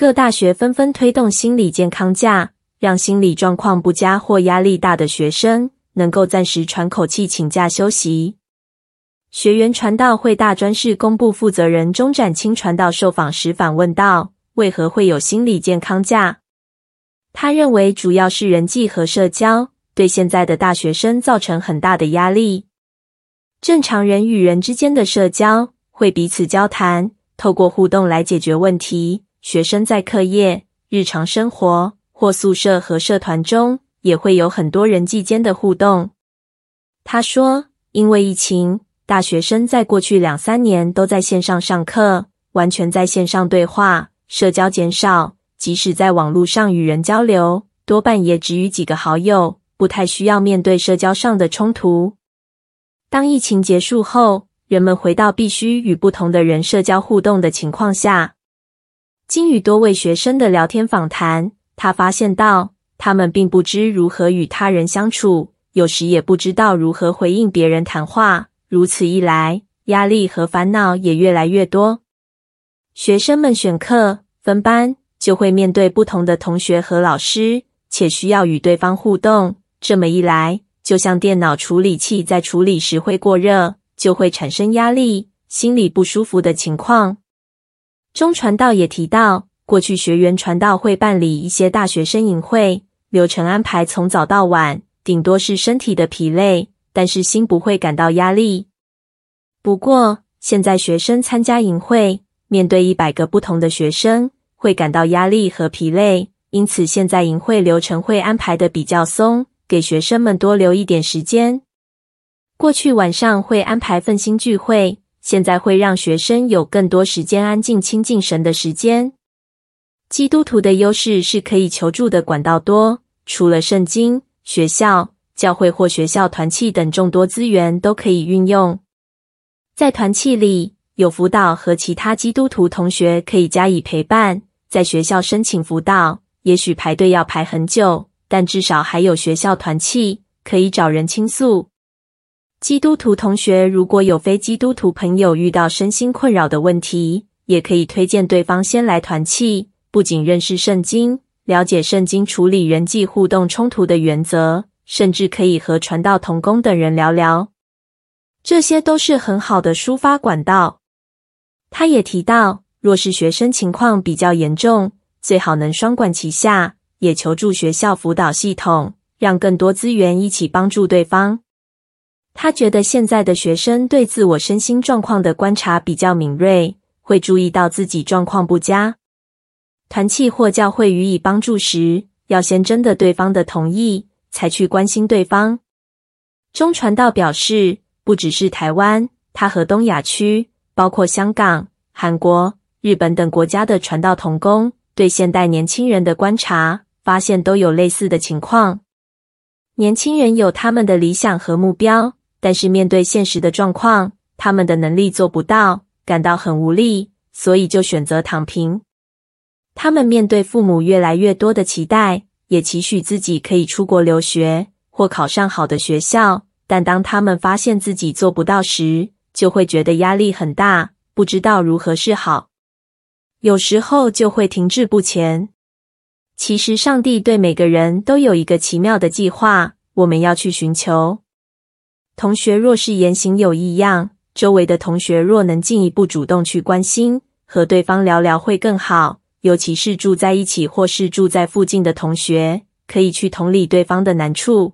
各大学纷纷推动心理健康假，让心理状况不佳或压力大的学生能够暂时喘口气，请假休息。学员传道会大专事工部负责人钟展清传道受访时反问道：“为何会有心理健康假？”他认为主要是人际和社交对现在的大学生造成很大的压力。正常人与人之间的社交会彼此交谈，透过互动来解决问题。学生在课业、日常生活或宿舍和社团中，也会有很多人际间的互动。他说：“因为疫情，大学生在过去两三年都在线上上课，完全在线上对话，社交减少。即使在网络上与人交流，多半也只与几个好友，不太需要面对社交上的冲突。当疫情结束后，人们回到必须与不同的人社交互动的情况下。”经与多位学生的聊天访谈，他发现到他们并不知如何与他人相处，有时也不知道如何回应别人谈话。如此一来，压力和烦恼也越来越多。学生们选课分班，就会面对不同的同学和老师，且需要与对方互动。这么一来，就像电脑处理器在处理时会过热，就会产生压力、心里不舒服的情况。中传道也提到，过去学员传道会办理一些大学生营会，流程安排从早到晚，顶多是身体的疲累，但是心不会感到压力。不过，现在学生参加营会，面对一百个不同的学生，会感到压力和疲累，因此现在营会流程会安排的比较松，给学生们多留一点时间。过去晚上会安排奋兴聚会。现在会让学生有更多时间安静亲近神的时间。基督徒的优势是可以求助的管道多，除了圣经、学校、教会或学校团契等众多资源都可以运用。在团契里有辅导和其他基督徒同学可以加以陪伴。在学校申请辅导，也许排队要排很久，但至少还有学校团契可以找人倾诉。基督徒同学如果有非基督徒朋友遇到身心困扰的问题，也可以推荐对方先来团契，不仅认识圣经，了解圣经处理人际互动冲突的原则，甚至可以和传道同工等人聊聊，这些都是很好的抒发管道。他也提到，若是学生情况比较严重，最好能双管齐下，也求助学校辅导系统，让更多资源一起帮助对方。他觉得现在的学生对自我身心状况的观察比较敏锐，会注意到自己状况不佳。团契或教会予以帮助时，要先征得对方的同意，才去关心对方。中传道表示，不只是台湾，他和东亚区，包括香港、韩国、日本等国家的传道同工，对现代年轻人的观察，发现都有类似的情况。年轻人有他们的理想和目标。但是面对现实的状况，他们的能力做不到，感到很无力，所以就选择躺平。他们面对父母越来越多的期待，也期许自己可以出国留学或考上好的学校，但当他们发现自己做不到时，就会觉得压力很大，不知道如何是好。有时候就会停滞不前。其实上帝对每个人都有一个奇妙的计划，我们要去寻求。同学若是言行有异样，周围的同学若能进一步主动去关心，和对方聊聊会更好。尤其是住在一起或是住在附近的同学，可以去同理对方的难处。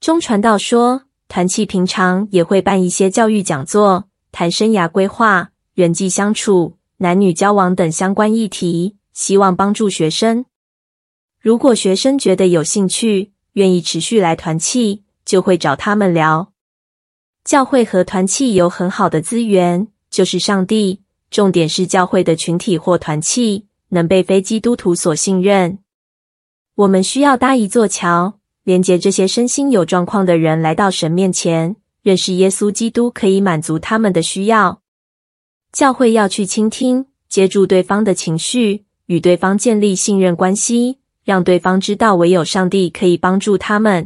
中传道说，团契平常也会办一些教育讲座，谈生涯规划、人际相处、男女交往等相关议题，希望帮助学生。如果学生觉得有兴趣，愿意持续来团契。就会找他们聊。教会和团契有很好的资源，就是上帝。重点是教会的群体或团契能被非基督徒所信任。我们需要搭一座桥，连接这些身心有状况的人来到神面前，认识耶稣基督可以满足他们的需要。教会要去倾听，接住对方的情绪，与对方建立信任关系，让对方知道唯有上帝可以帮助他们。